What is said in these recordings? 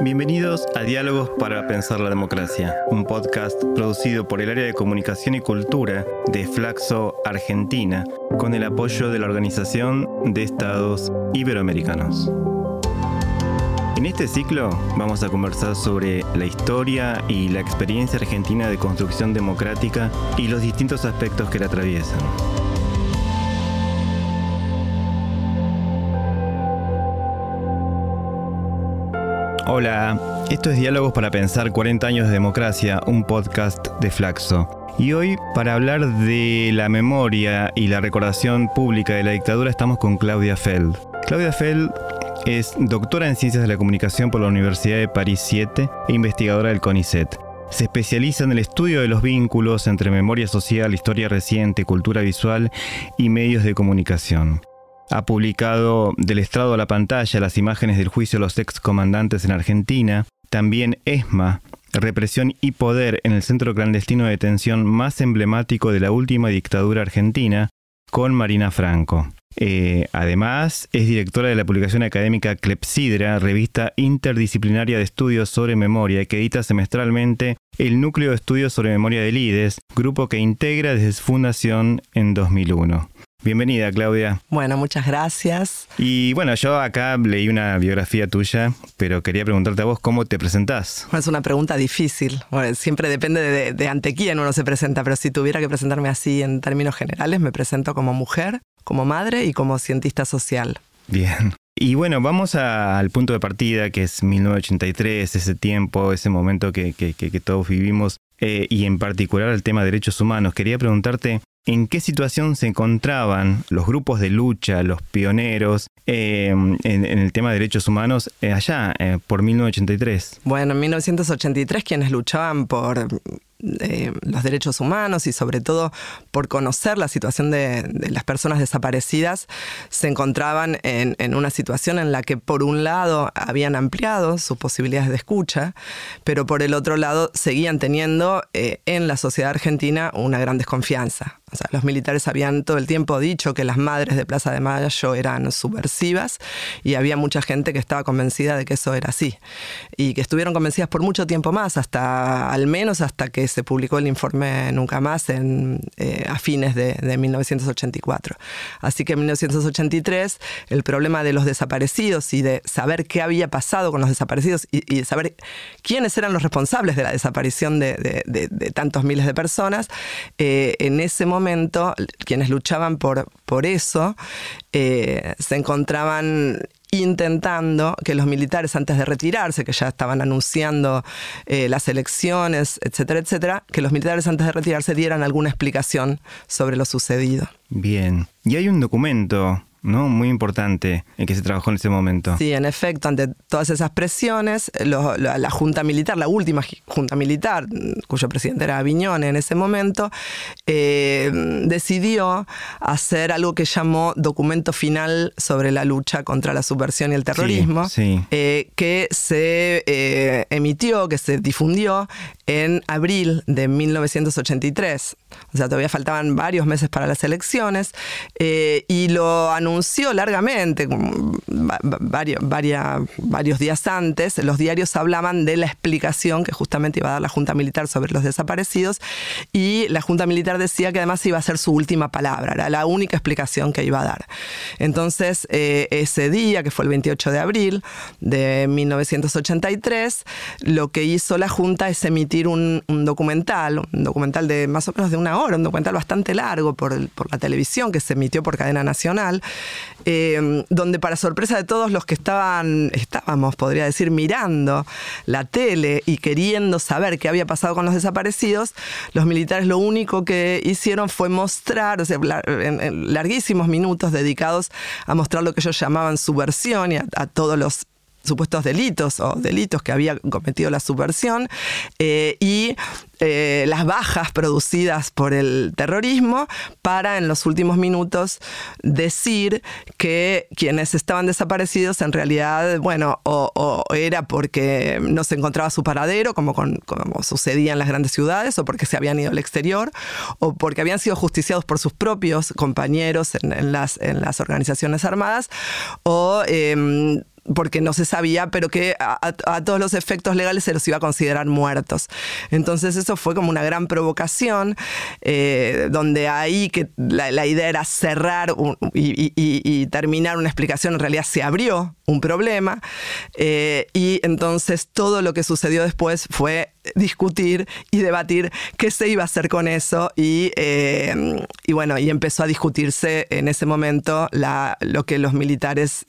Bienvenidos a Diálogos para Pensar la Democracia, un podcast producido por el área de comunicación y cultura de Flaxo Argentina, con el apoyo de la Organización de Estados Iberoamericanos. En este ciclo vamos a conversar sobre la historia y la experiencia argentina de construcción democrática y los distintos aspectos que la atraviesan. Hola, esto es Diálogos para Pensar 40 años de democracia, un podcast de Flaxo. Y hoy, para hablar de la memoria y la recordación pública de la dictadura, estamos con Claudia Feld. Claudia Feld es doctora en Ciencias de la Comunicación por la Universidad de París 7 e investigadora del CONICET. Se especializa en el estudio de los vínculos entre memoria social, historia reciente, cultura visual y medios de comunicación. Ha publicado Del estrado a la pantalla las imágenes del juicio de los excomandantes en Argentina, también ESMA, Represión y Poder en el centro clandestino de detención más emblemático de la última dictadura argentina, con Marina Franco. Eh, además, es directora de la publicación académica Clepsidra, revista interdisciplinaria de estudios sobre memoria, que edita semestralmente el Núcleo de Estudios sobre Memoria del IDES, grupo que integra desde su fundación en 2001. Bienvenida, Claudia. Bueno, muchas gracias. Y bueno, yo acá leí una biografía tuya, pero quería preguntarte a vos cómo te presentás. es una pregunta difícil. siempre depende de, de, ante quién uno se presenta, pero si tuviera que presentarme así en términos generales, me presento como mujer, como madre y como cientista social. Bien. Y bueno, vamos al punto de partida, que es 1983, ese tiempo, ese momento que, todos vivimos, eh, y en particular el tema de derechos humanos. Quería preguntarte, ¿en qué situación se encontraban los grupos de lucha, los pioneros, eh, en, el tema de derechos humanos eh, allá, por 1983? Bueno, en 1983 quienes luchaban por los derechos humanos y sobre todo por conocer la situación de, las personas desaparecidas, se encontraban en, una situación en la que por un lado habían ampliado sus posibilidades de escucha, pero por el otro lado seguían teniendo eh, en la sociedad argentina una gran desconfianza. O sea, los militares habían todo el tiempo dicho que las madres de Plaza de Mayo eran subversivas y había mucha gente que estaba convencida de que eso era así. Y que estuvieron convencidas por mucho tiempo más, hasta al menos hasta que se publicó el informe Nunca Más en, eh, a fines de, 1984. Así que en 1983 el problema de los desaparecidos y de saber qué había pasado con los desaparecidos y, de saber quiénes eran los responsables de la desaparición de, tantos miles de personas, eh, en ese momento quienes luchaban por, eso eh, se encontraban intentando que los militares antes de retirarse, que ya estaban anunciando eh, las elecciones, etcétera, etcétera, que los militares antes de retirarse dieran alguna explicación sobre lo sucedido. Bien. Y hay un documento ¿no? Muy importante en que se trabajó en ese momento. Sí, en efecto, ante todas esas presiones, la, Junta Militar, la última Junta Militar, cuyo presidente era Aviñón en ese momento, eh, decidió hacer algo que llamó documento final sobre la lucha contra la subversión y el terrorismo, eh, que se eh, emitió, que se difundió en abril de 1983. O sea, todavía faltaban varios meses para las elecciones y lo anunció anunció largamente, varios, días antes, los diarios hablaban de la explicación que justamente iba a dar la Junta Militar sobre los desaparecidos y la Junta Militar decía que además iba a ser su última palabra, era la única explicación que iba a dar. Entonces, eh, ese día, que fue el 28 de abril de 1983, lo que hizo la Junta es emitir un, documental, un documental de más o menos de una hora, un documental bastante largo por, por la televisión que se emitió por cadena nacional, Em, donde para sorpresa de todos los que estaban, estábamos, podría decir, mirando la tele y queriendo saber qué había pasado con los desaparecidos, los militares lo único que hicieron fue mostrar, o sea, en, larguísimos minutos dedicados a mostrar lo que ellos llamaban subversión y a todos los supuestos delitos o delitos que había cometido la subversión eh, y eh, las bajas producidas por el terrorismo para en los últimos minutos decir que quienes estaban desaparecidos en realidad, bueno, o, era porque no se encontraba su paradero, como, como sucedía en las grandes ciudades, o porque se habían ido al exterior, o porque habían sido justiciados por sus propios compañeros en, las, en las organizaciones armadas, o em, porque no se sabía, pero que a, todos los efectos legales se los iba a considerar muertos. Entonces eso fue como una gran provocación, eh, donde ahí que la, idea era cerrar y, terminar una explicación, en realidad se abrió un problema, eh, y entonces todo lo que sucedió después fue discutir y debatir qué se iba a hacer con eso y, eh, y bueno, y empezó a discutirse en ese momento la, lo que los militares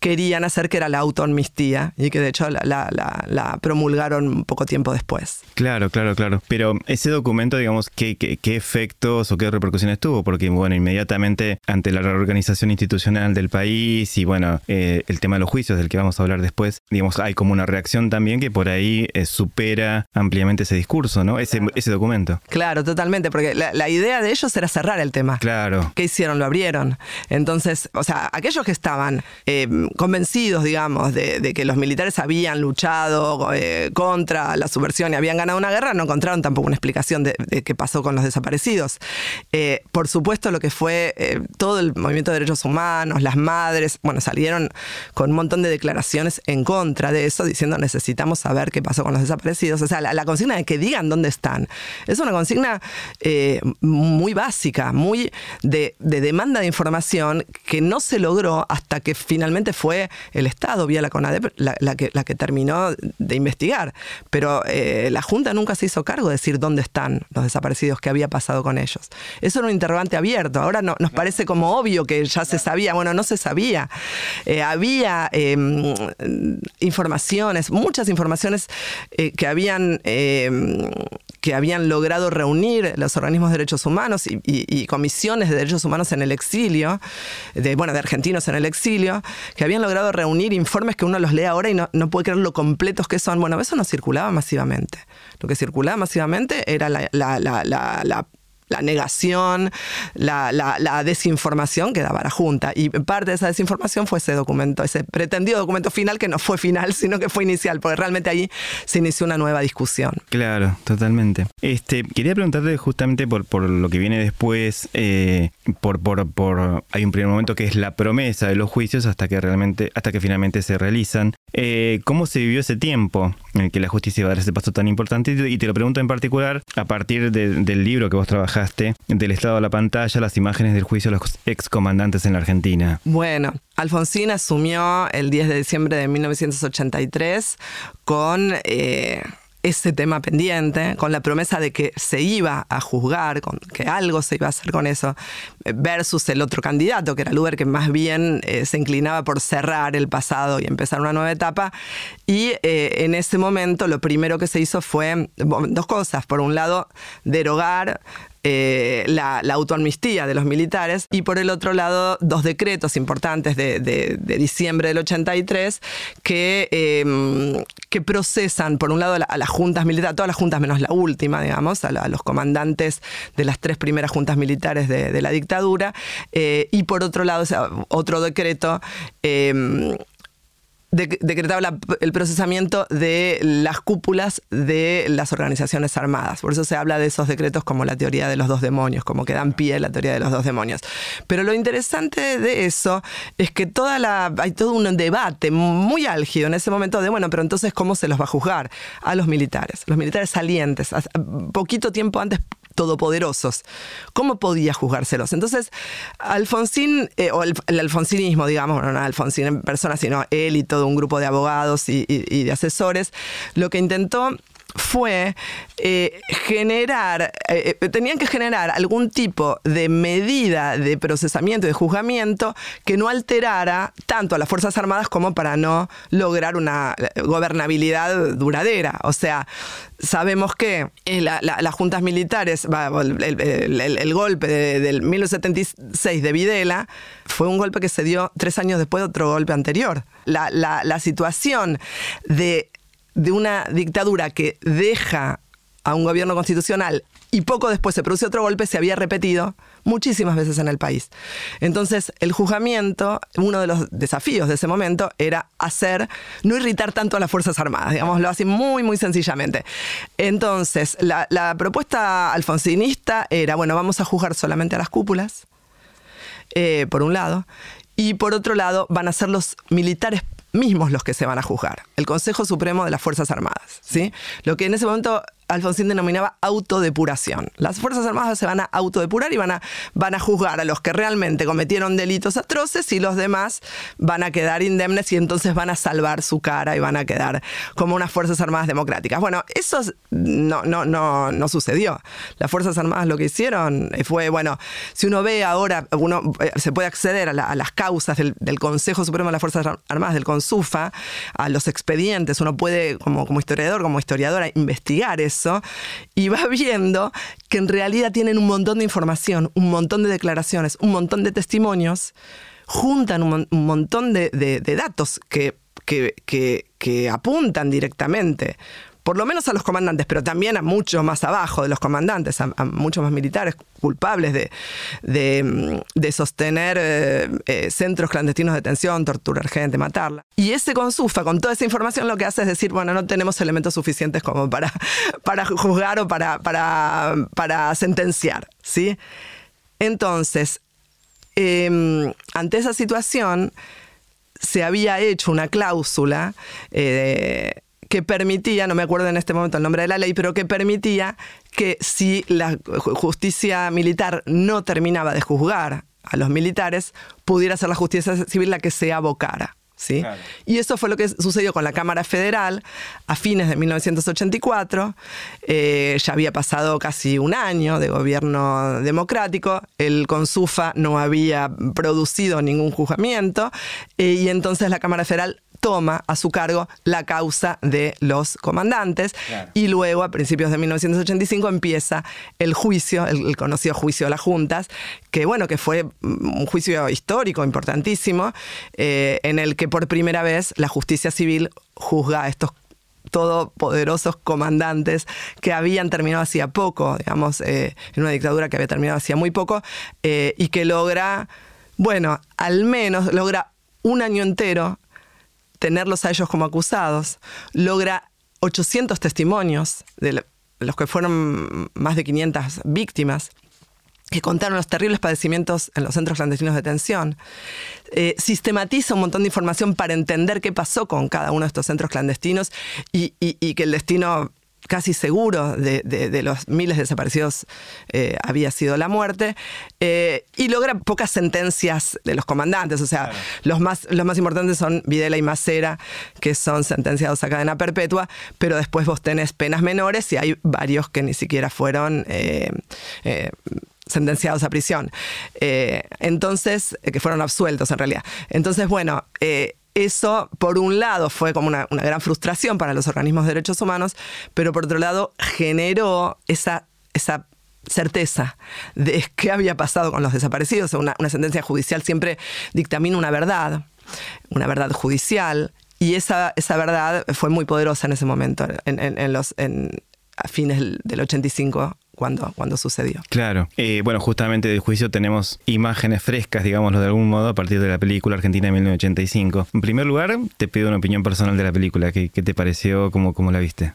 querían hacer, que era la autoamnistía, y que de hecho la, promulgaron poco tiempo después. Claro, claro, claro. Pero ese documento, digamos, ¿qué, qué, efectos o qué repercusiones tuvo? Porque, bueno, inmediatamente ante la reorganización institucional del país y, bueno, eh, el tema de los juicios del que vamos a hablar después, digamos, hay como una reacción también que por ahí eh, supera ampliamente ese discurso, ¿no? Ese, ese documento. Claro, totalmente, porque la, idea de ellos era cerrar el tema. Claro. ¿Qué hicieron? Lo abrieron. Entonces, o sea, aquellos que estaban eh, convencidos, digamos, de, que los militares habían luchado eh, contra la subversión y habían ganado una guerra, no encontraron tampoco una explicación de, qué pasó con los desaparecidos. Eh, por supuesto, lo que fue todo el movimiento de derechos humanos, las madres, bueno, salieron con un montón de declaraciones en contra de eso, diciendo necesitamos saber qué pasó con los desaparecidos. O sea, la, consigna de que digan dónde están es una consigna muy básica, muy de, de demanda de información que no se logró hasta que finalmente fue el Estado, vía la CONADEP, la, que, la que terminó de investigar. Pero eh, la Junta nunca se hizo cargo de decir dónde están los desaparecidos, qué había pasado con ellos. Eso era un interrogante abierto. Ahora no, nos parece como obvio que ya se sabía. Bueno, no se sabía. Eh, había em, informaciones, muchas informaciones eh, que habían em, que habían logrado reunir los organismos de derechos humanos y, comisiones de derechos humanos en el exilio, de, bueno, de argentinos en el exilio, que habían logrado reunir informes que uno los lee ahora y no, puede creer lo completos que son. Bueno, eso no circulaba masivamente. Lo que circulaba masivamente era la negación, la, desinformación que daba la Junta. Y parte de esa desinformación fue ese documento, ese pretendido documento final que no fue final, sino que fue inicial, porque realmente ahí se inició una nueva discusión. Claro, totalmente. Este, quería preguntarte justamente por, por lo que viene después, eh, por, por, por, hay un primer momento que es la promesa de los juicios hasta que realmente, hasta que finalmente se realizan. Eh, ¿Cómo se vivió ese tiempo en el que la justicia iba a dar ese paso tan importante? Y te lo pregunto en particular a partir del libro que vos trabajaste del estado de la pantalla las imágenes del juicio de los excomandantes en la Argentina. Bueno, Alfonsín asumió el 10 de diciembre de 1983 con... Eh, ese tema pendiente, con la promesa de que se iba a juzgar, que algo se iba a hacer con eso, eh, versus el otro candidato, que era Luber, que más bien eh, se inclinaba por cerrar el pasado y empezar una nueva etapa. Y en ese momento lo primero que se hizo fue dos cosas. Por un lado, derogar eh, la, autoamnistía de los militares. Y por el otro lado dos decretos importantes de, diciembre del 83 que, em, que procesan por un lado a, las juntas militares, todas las juntas menos la última, digamos, a, los comandantes de las tres primeras juntas militares de, la dictadura. Eh, y por otro lado otro decreto decretaba el procesamiento de las cúpulas de las organizaciones armadas. Por eso se habla de esos decretos como la teoría de los dos demonios, como que dan pie a la teoría de los dos demonios. Pero lo interesante de eso es que toda la, hay todo un debate muy álgido en ese momento de, bueno, pero entonces, ¿cómo se los va a juzgar? A los militares, los militares salientes. Poquito tiempo antes todopoderosos. ¿Cómo podía juzgárselos? Entonces, Alfonsín, eh, o el, alfonsinismo, digamos, no, Alfonsín en persona, sino él y todo un grupo de abogados y de asesores, lo que intentó fue eh, generar, eh, eh, tenían que generar algún tipo de medida de procesamiento, de juzgamiento que no alterara tanto a las Fuerzas Armadas como para no lograr una gobernabilidad duradera. O sea, sabemos que las juntas militares, el, golpe del 1976 de Videla fue un golpe que se dio tres años después de otro golpe anterior. la situación de de una dictadura que deja a un gobierno constitucional y poco después se produce otro golpe, se había repetido muchísimas veces en el país. Entonces, el juzgamiento, uno de los desafíos de ese momento era hacer, no irritar tanto a las Fuerzas Armadas, digámoslo así muy, muy sencillamente. Entonces, la, propuesta alfonsinista era, bueno, vamos a juzgar solamente a las cúpulas, eh, por un lado, y por otro lado van a ser los militares mismos los que se van a juzgar, el Consejo Supremo de las Fuerzas Armadas, ¿sí? Lo que en ese momento Alfonsín denominaba autodepuración. Las Fuerzas Armadas se van a autodepurar y van a, van a juzgar a los que realmente cometieron delitos atroces y los demás van a quedar indemnes y entonces van a salvar su cara y van a quedar como unas Fuerzas Armadas democráticas. Bueno, eso no, no, no, no sucedió. Las Fuerzas Armadas lo que hicieron fue, bueno, si uno ve ahora, uno eh, se puede acceder a, las causas del, Consejo Supremo de las Fuerzas Armadas, del CONSUFA, a los expedientes, uno puede, como, como historiador, como historiadora, investigar eso y va viendo que en realidad tienen un montón de información, un montón de declaraciones, un montón de testimonios, juntan un, montón de, datos que, que apuntan directamente por lo menos a los comandantes, pero también a muchos más abajo de los comandantes, a, muchos más militares culpables de, de, sostener eh, eh, centros clandestinos de detención, torturar gente, matarla. Y ese consufa, con toda esa información, lo que hace es decir, bueno, no tenemos elementos suficientes como para, para juzgar o para, para, para sentenciar, ¿sí? Entonces, em, ante esa situación, se había hecho una cláusula eh, que permitía, no me acuerdo en este momento el nombre de la ley, pero que permitía que si la justicia militar no terminaba de juzgar a los militares, pudiera ser la justicia civil la que se abocara. ¿Sí? Y eso fue lo que sucedió con la Cámara Federal a fines de 1984. Eh, ya había pasado casi un año de gobierno democrático, el Consufa no había producido ningún juzgamiento eh, y entonces la Cámara Federal toma a su cargo la causa de los comandantes. Y luego a principios de 1985 empieza el juicio, el, conocido juicio de las juntas, que bueno, que fue un juicio histórico importantísimo, eh, en el que por primera vez la justicia civil juzga a estos todopoderosos comandantes que habían terminado hacía poco, digamos, eh, en una dictadura que había terminado hacía muy poco, eh, y que logra, bueno, al menos logra un año entero tenerlos a ellos como acusados, logra 800 testimonios de los que fueron más de 500 víctimas que contaron los terribles padecimientos en los centros clandestinos de detención. Eh, sistematiza un montón de información para entender qué pasó con cada uno de estos centros clandestinos y que el destino casi seguro de, los miles de desaparecidos eh, había sido la muerte, eh, y logra pocas sentencias de los comandantes, o sea, los, más, los más importantes son Videla y Macera, que son sentenciados a cadena perpetua, pero después vos tenés penas menores y hay varios que ni siquiera fueron... Eh, sentenciados a prisión. entonces, que fueron absueltos en realidad. Entonces, bueno, eso, por un lado, fue como una, gran frustración para los organismos de derechos humanos, pero por otro lado, generó esa, esa certeza de qué había pasado con los desaparecidos. Una, sentencia judicial siempre dictamina una verdad, una verdad judicial, y esa, esa verdad fue muy poderosa en ese momento, en, los, a fines del 85 cuando, cuando sucedió. Claro. Eh, bueno, justamente del juicio tenemos imágenes frescas, digámoslo de algún modo, a partir de la película Argentina de 1985. En primer lugar, te pido una opinión personal de la película. ¿Qué, qué te pareció? ¿Cómo, ¿Cómo la viste?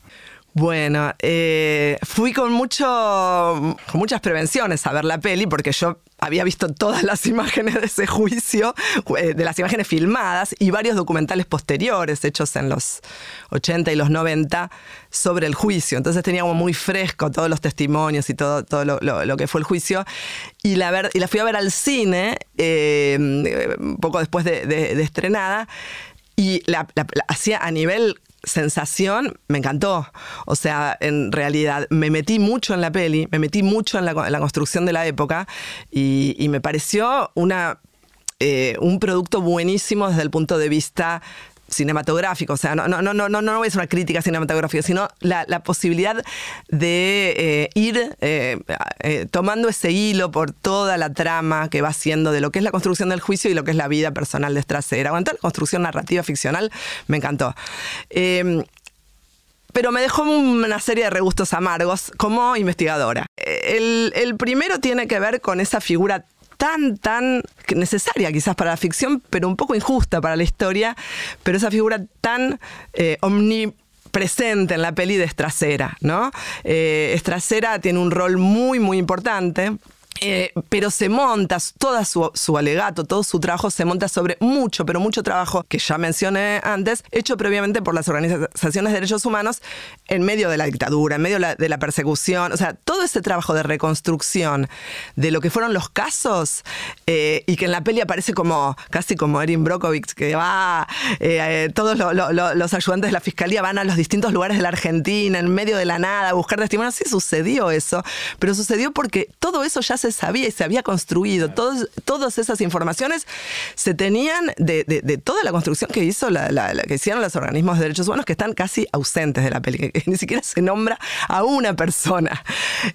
Bueno, eh, fui con mucho, con muchas prevenciones a ver la peli porque yo había visto todas las imágenes de ese juicio, eh, de las imágenes filmadas y varios documentales posteriores hechos en los 80 y los 90 sobre el juicio. Entonces tenía muy fresco todos los testimonios y todo, lo, que fue el juicio. Y la, y la fui a ver al cine eh, poco después de, estrenada y la hacía a nivel sensación me encantó. O sea, en realidad me metí mucho en la peli, me metí mucho en la, construcción de la época y, me pareció una, eh, un producto buenísimo desde el punto de vista cinematográfico, o sea, no, no, no, no, no, es una crítica cinematográfica, sino la, posibilidad de eh, ir eh, eh, tomando ese hilo por toda la trama que va haciendo de lo que es la construcción del juicio y lo que es la vida personal de Strasera. Bueno, la construcción narrativa ficcional me encantó. Em, pero me dejó una serie de regustos amargos como investigadora. El, el primero tiene que ver con esa figura tan, tan necesaria quizás para la ficción, pero un poco injusta para la historia, pero esa figura tan eh, omnipresente en la peli de Estrasera, ¿no? Eh, tiene un rol muy, muy importante Eh, pero se monta, todo su, alegato, todo su trabajo se monta sobre mucho, pero mucho trabajo que ya mencioné antes, hecho previamente por las organizaciones de derechos humanos en medio de la dictadura, en medio de la, persecución. O sea, todo ese trabajo de reconstrucción de lo que fueron los casos eh, y que en la peli aparece como casi como Erin Brockovich, que va, eh, todos los ayudantes de la fiscalía van a los distintos lugares de la Argentina, en medio de la nada, a buscar testimonios. Sí sucedió eso, pero sucedió porque todo eso ya se sabía y se había construido. todas esas informaciones se tenían de, toda la construcción que hizo la, que hicieron los organismos de derechos humanos que están casi ausentes de la película, ni siquiera se nombra a una persona.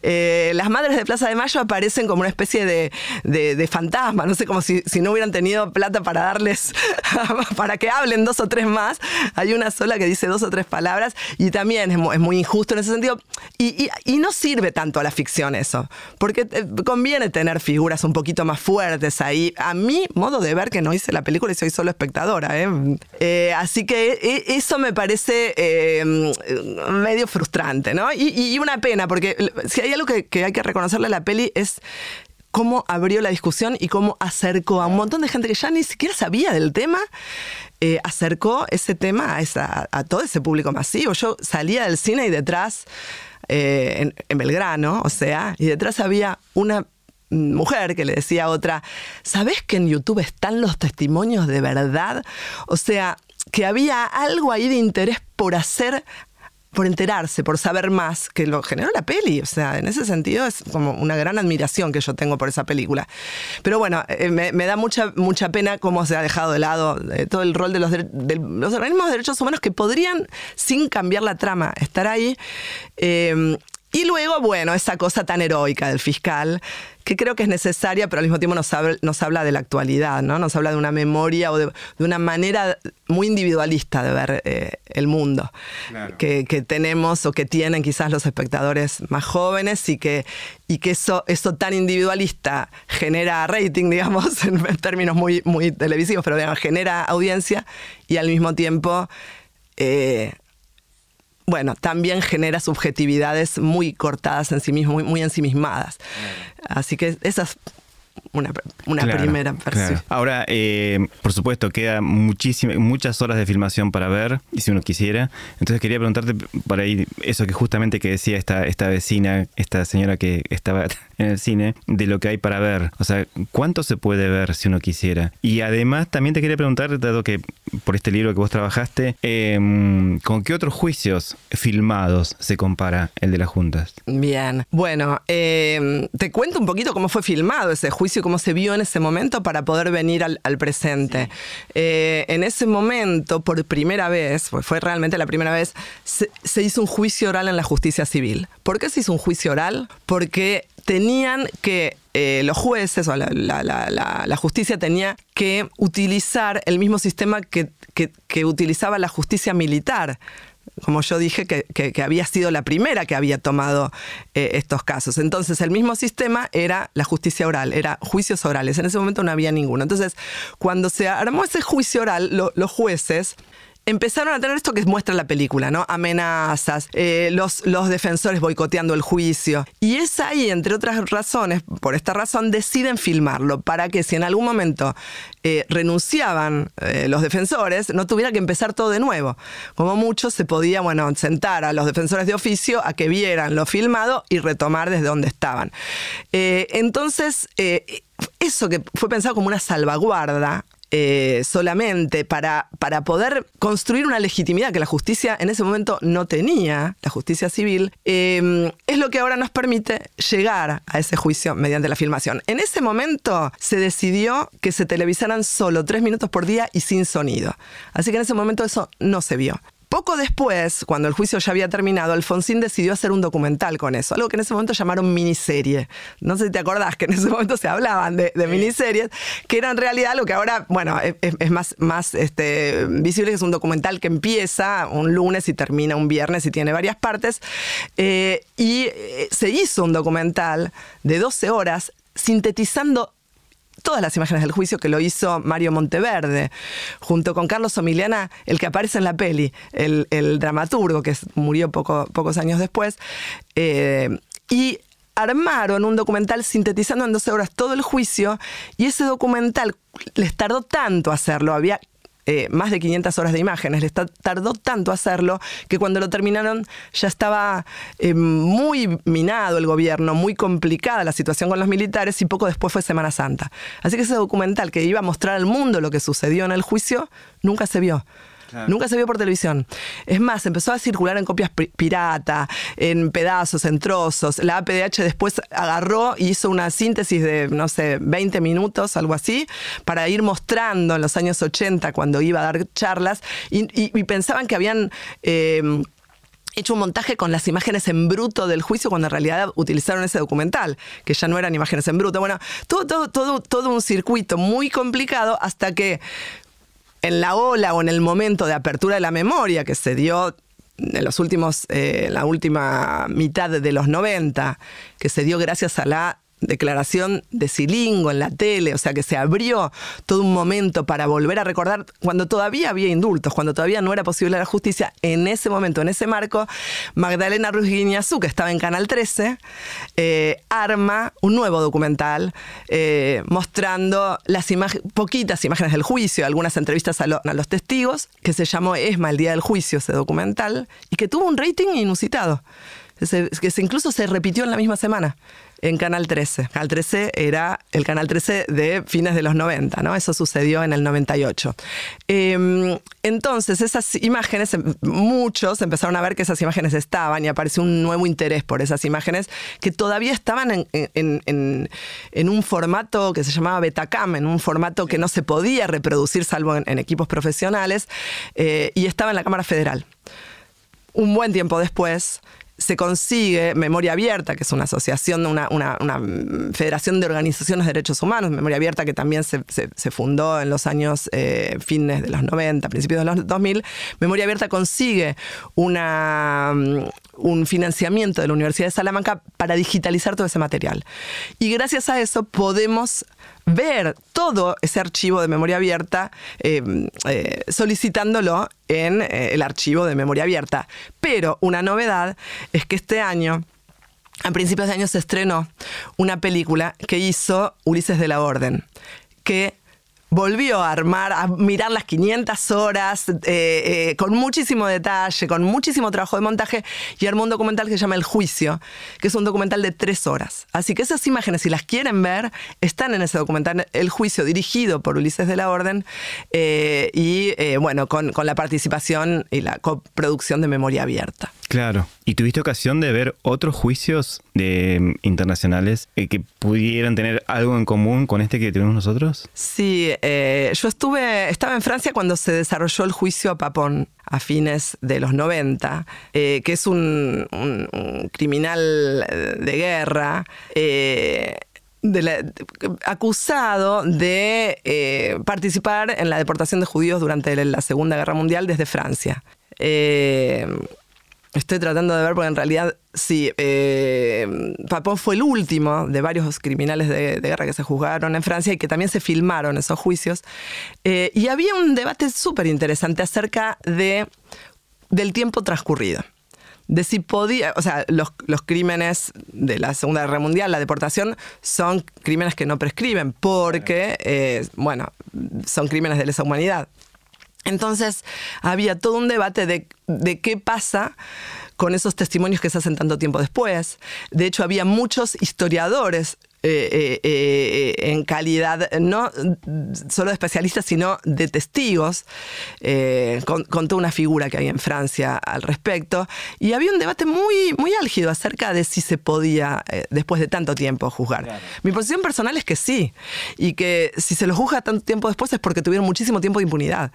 Eh, las madres de Plaza de Mayo aparecen como una especie de, de fantasma, no sé, como si, si, no hubieran tenido plata para darles, para que hablen dos o tres más. Hay una sola que dice dos o tres palabras y también es muy, injusto en ese sentido. Y, y, no sirve tanto a la ficción eso, porque eh, conviene tener figuras un poquito más fuertes ahí. A mi modo de ver que no hice la película y soy solo espectadora. ¿eh? Eh, así que e, eso me parece eh, medio frustrante, ¿no? Y, una pena, porque si hay algo que, hay que reconocerle a la peli es cómo abrió la discusión y cómo acercó a un montón de gente que ya ni siquiera sabía del tema, acercó ese tema a, todo ese público masivo. Yo salía del cine y detrás eh, en, Belgrano, o sea, y detrás había una mujer que le decía a otra, ¿sabes que en YouTube están los testimonios de verdad? O sea, que había algo ahí de interés por hacer por enterarse, por saber más, que lo generó la peli. O sea, en ese sentido es como una gran admiración que yo tengo por esa película. Pero bueno, eh, me, da mucha, mucha pena cómo se ha dejado de lado eh, todo el rol de los, los organismos de derechos humanos que podrían, sin cambiar la trama, estar ahí. Eh, y luego, bueno, esa cosa tan heroica del fiscal, que creo que es necesaria, pero al mismo tiempo nos habla, nos habla de la actualidad, ¿no? Nos habla de una memoria o de, una manera muy individualista de ver eh, el mundo que, tenemos o que tienen quizás los espectadores más jóvenes y que, y que eso, eso tan individualista genera rating, digamos, en términos muy, muy televisivos, pero genera audiencia y al mismo tiempo... Eh, bueno, también genera subjetividades muy cortadas en sí mismo, muy, muy ensimismadas. Así que esas una, primera versión. Ahora, eh, por supuesto, queda muchísimas, muchas horas de filmación para ver, y si uno quisiera. Entonces quería preguntarte para ir eso que justamente que decía esta, esta vecina, esta señora que estaba en el cine, de lo que hay para ver. O sea, ¿cuánto se puede ver si uno quisiera? Y además también te quería preguntar, dado que por este libro que vos trabajaste, em, ¿con qué otros juicios filmados se compara el de las juntas? Bien, bueno, em, te cuento un poquito cómo fue filmado ese juicio, cómo se vio en ese momento para poder venir al, presente. Eh, en ese momento, por primera vez, fue realmente la primera vez, se, se hizo un juicio oral en la justicia civil. ¿Por qué se hizo un juicio oral? Porque tenían que eh, los jueces o la, justicia tenía que utilizar el mismo sistema que, utilizaba la justicia militar. Como yo dije, que, había sido la primera que había tomado eh, estos casos. Entonces, el mismo sistema era la justicia oral, era juicios orales. En ese momento no había ninguno. Entonces, cuando se armó ese juicio oral, los jueces empezaron a tener esto que muestra la película, ¿no? Amenazas, eh, los, defensores boicoteando el juicio. Y es ahí, entre otras razones, por esta razón, deciden filmarlo para que si en algún momento eh, renunciaban eh, los defensores, no tuviera que empezar todo de nuevo. Como mucho se podía, bueno, sentar a los defensores de oficio a que vieran lo filmado y retomar desde donde estaban. entonces, eso que fue pensado como una salvaguarda eh, solamente para, para poder construir una legitimidad que la justicia en ese momento no tenía, la justicia civil, eh, es lo que ahora nos permite llegar a ese juicio mediante la filmación. En ese momento se decidió que se televisaran solo tres minutos por día y sin sonido. Así que en ese momento eso no se vio. Poco después, cuando el juicio ya había terminado, Alfonsín decidió hacer un documental con eso, algo que en ese momento llamaron miniserie. No sé si te acordás que en ese momento se hablaban de, miniseries, que era en realidad lo que ahora, bueno, es, más, más este, visible, que es un documental que empieza un lunes y termina un viernes y tiene varias partes. Eh, y eh, se hizo un documental de 12 horas sintetizando todas las imágenes del juicio que lo hizo Mario Monteverde, junto con Carlos Omiliana, el que aparece en la peli, el, dramaturgo que murió poco, pocos años después. Eh, y armaron un documental sintetizando en 12 horas todo el juicio y ese documental les tardó tanto hacerlo, había eh, más de 500 horas de imágenes. Les tardó tanto hacerlo que cuando lo terminaron ya estaba eh, muy minado el gobierno, muy complicada la situación con los militares y poco después fue Semana Santa. Así que ese documental que iba a mostrar al mundo lo que sucedió en el juicio nunca se vio. Nunca se vio por televisión. Es más, empezó a circular en copias pirata, en pedazos, en trozos. La APDH después agarró y hizo una síntesis de, no sé, 20 minutos, algo así, para ir mostrando en los años 80, cuando iba a dar charlas, y, pensaban que habían... Eh, hecho un montaje con las imágenes en bruto del juicio cuando en realidad utilizaron ese documental, que ya no eran imágenes en bruto. Bueno, todo, todo, todo, todo un circuito muy complicado hasta que en la ola o en el momento de apertura de la memoria que se dio en los últimos, eh, la última mitad de los 90, que se dio gracias a la declaración de Silingo en la tele, o sea que se abrió todo un momento para volver a recordar cuando todavía había indultos, cuando todavía no era posible la justicia, en ese momento, en ese marco, Magdalena Ruiz Guiñazú, que estaba en Canal 13, eh, arma un nuevo documental eh, mostrando las poquitas imágenes del juicio, algunas entrevistas a, los testigos, que se llamó Esma el día del juicio, ese documental, y que tuvo un rating inusitado que incluso se repitió en la misma semana en Canal 13. Canal 13 era el Canal 13 de fines de los 90, ¿no? Eso sucedió en el 98. Em, entonces, esas imágenes, em, muchos empezaron a ver que esas imágenes estaban y apareció un nuevo interés por esas imágenes que todavía estaban en, un formato que se llamaba Betacam, en un formato que no se podía reproducir salvo en, equipos profesionales, eh, y estaba en la Cámara Federal. Un buen tiempo después, se consigue Memoria Abierta, que es una asociación, una, una, federación de organizaciones de derechos humanos, Memoria Abierta que también se, fundó en los años eh, fines de los 90, principios de los 2000, Memoria Abierta consigue una, mm, un financiamiento de la Universidad de Salamanca para digitalizar todo ese material. Y gracias a eso podemos ver todo ese archivo de memoria abierta eh, eh, solicitándolo en eh, el archivo de memoria abierta. Pero una novedad es que este año a principios de año se estrenó una película que hizo Ulises de la Orden, que volvió a armar, a mirar las 500 horas, eh, eh, con muchísimo detalle, con muchísimo trabajo de montaje, y armó un documental que se llama El Juicio, que es un documental de tres horas. Así que esas imágenes, si las quieren ver, están en ese documental, El Juicio, dirigido por Ulises de la Orden, eh, y bueno, con, con la participación y la coproducción de Memoria Abierta. Claro. ¿Y tuviste ocasión de ver otros juicios de, mm, internacionales eh, que pudieran tener algo en común con este que tenemos nosotros? Sí, eh, yo estuve, estaba en Francia cuando se desarrolló el juicio a Papón a fines de los 90, eh, que es un, criminal de guerra. acusado de participar en la deportación de judíos durante la Segunda Guerra Mundial desde Francia. Estoy tratando de ver porque en realidad sí, eh, Papón fue el último de varios criminales de, guerra que se juzgaron en Francia y que también se filmaron esos juicios. Eh, y había un debate súper interesante acerca de, del tiempo transcurrido de si podía, o sea, los, crímenes de la Segunda Guerra Mundial, la deportación, son crímenes que no prescriben, porque, eh, bueno, son crímenes de lesa humanidad. Entonces había todo un debate de, qué pasa con esos testimonios que se hacen tanto tiempo después. De hecho, había muchos historiadores eh, eh, eh, en calidad no solo de especialistas, sino de testigos, con, toda una figura que hay en Francia al respecto. Y había un debate muy, muy álgido acerca de si se podía, después de tanto tiempo, juzgar. Mi posición personal es que sí, y que si se lo juzga tanto tiempo después es porque tuvieron muchísimo tiempo de impunidad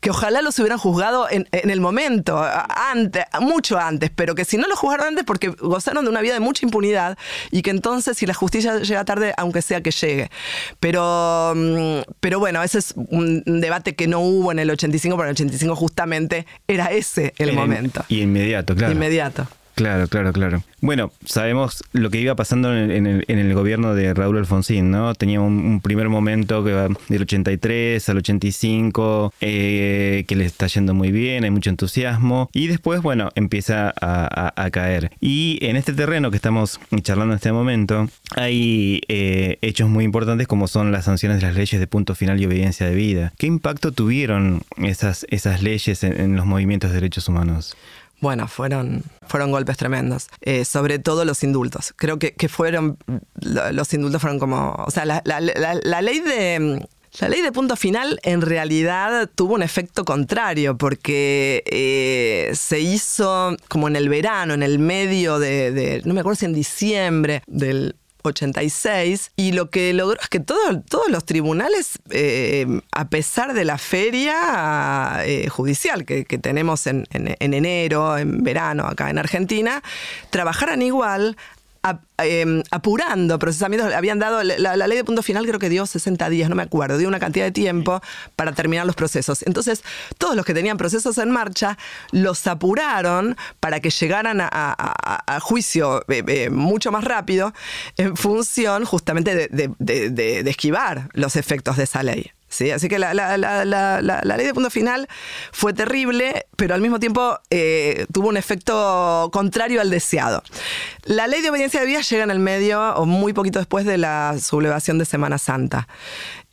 que ojalá los hubieran juzgado en, el momento, antes, mucho antes, pero que si no los juzgaron antes porque gozaron de una vida de mucha impunidad y que entonces si la justicia llega tarde, aunque sea que llegue. Pero, mm, pero bueno, ese es un debate que no hubo en el 85, porque en el 85 justamente era ese el momento. Y inmediato, claro. Inmediato. Claro, claro, claro. Bueno, sabemos lo que iba pasando en el, gobierno de Raúl Alfonsín, ¿no? Tenía un, primer momento que va del 83 al 85, eh, que le está yendo muy bien, hay mucho entusiasmo, y después, bueno, empieza a, caer. Y en este terreno que estamos charlando en este momento, hay eh, hechos muy importantes como son las sanciones de las leyes de punto final y obediencia de vida. ¿Qué impacto tuvieron esas, esas leyes en los movimientos de derechos humanos? Bueno, fueron, fueron golpes tremendos. Eh, sobre todo los indultos. Creo que, fueron, los indultos fueron como, o sea, la, ley de... La ley de punto final en realidad tuvo un efecto contrario porque eh, se hizo como en el verano, en el medio de, no me acuerdo si en diciembre del 86 y lo que logró es que todos los tribunales, eh, a pesar de la feria eh, judicial que, tenemos en, enero, en verano acá en Argentina, trabajaran igual, Em, apurando procesamientos. Habían dado, la, ley de punto final creo que dio 60 días, no me acuerdo, dio una cantidad de tiempo para terminar los procesos. Entonces, todos los que tenían procesos en marcha los apuraron para que llegaran a, juicio eh, eh, mucho más rápido en función justamente de esquivar los efectos de esa ley. ¿Sí? Así que la, ley de punto final fue terrible, pero al mismo tiempo eh, tuvo un efecto contrario al deseado. La ley de obediencia de vida llega en el medio o muy poquito después de la sublevación de Semana Santa.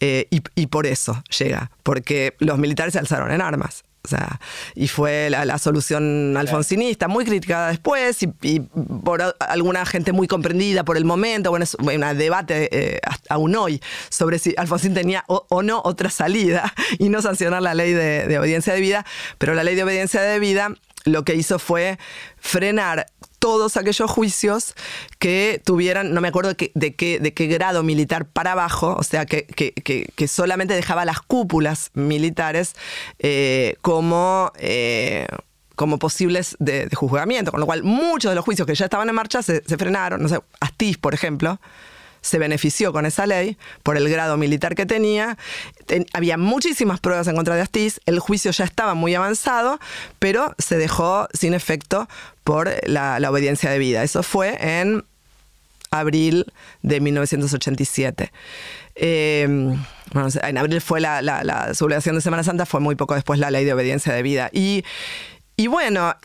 Eh, y, por eso llega, porque los militares se alzaron en armas. O sea, y fue la, solución alfonsinista, muy criticada después y, por alguna gente muy comprendida por el momento. Bueno, es un debate eh, aún hoy sobre si Alfonsín tenía o, no otra salida y no sancionar la ley de obediencia de vida. Pero la ley de obediencia de vida lo que hizo fue frenar todos aquellos juicios que tuvieran, no me acuerdo de qué, de qué, grado militar para abajo, o sea, que, que, solamente dejaba las cúpulas militares eh, como... Eh, como posibles de, juzgamiento, con lo cual muchos de los juicios que ya estaban en marcha se, se frenaron, no sé, Astiz, por ejemplo, se benefició con esa ley por el grado militar que tenía. había muchísimas pruebas en contra de Astiz, el juicio ya estaba muy avanzado, pero se dejó sin efecto por la, obediencia de vida. Eso fue en abril de 1987. Em, en abril fue la, la, sublevación de Semana Santa, fue muy poco después la ley de obediencia de vida. Y, y bueno,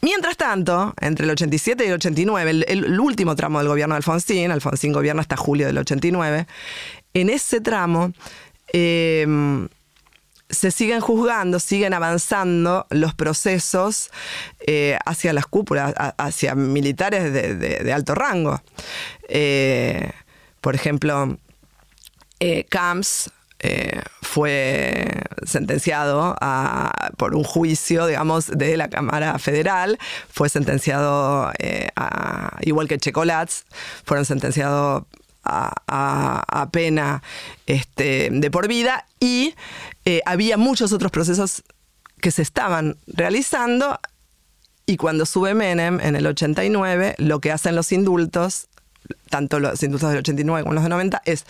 Mientras tanto, entre el 87 y el 89, el, último tramo del gobierno de Alfonsín, Alfonsín gobierna hasta julio del 89, en ese tramo em, se siguen juzgando, siguen avanzando los procesos eh, hacia las cúpulas, hacia militares de, alto rango. Eh, por ejemplo, eh, Camps eh, fue sentenciado por un juicio, digamos, de la Cámara Federal, fue sentenciado, eh, igual que Checolats, fueron sentenciados a, pena este, de por vida y eh, había muchos otros procesos que se estaban realizando y cuando sube Menem en el 89, lo que hacen los indultos, tanto los indultos del 89 como los de 90, es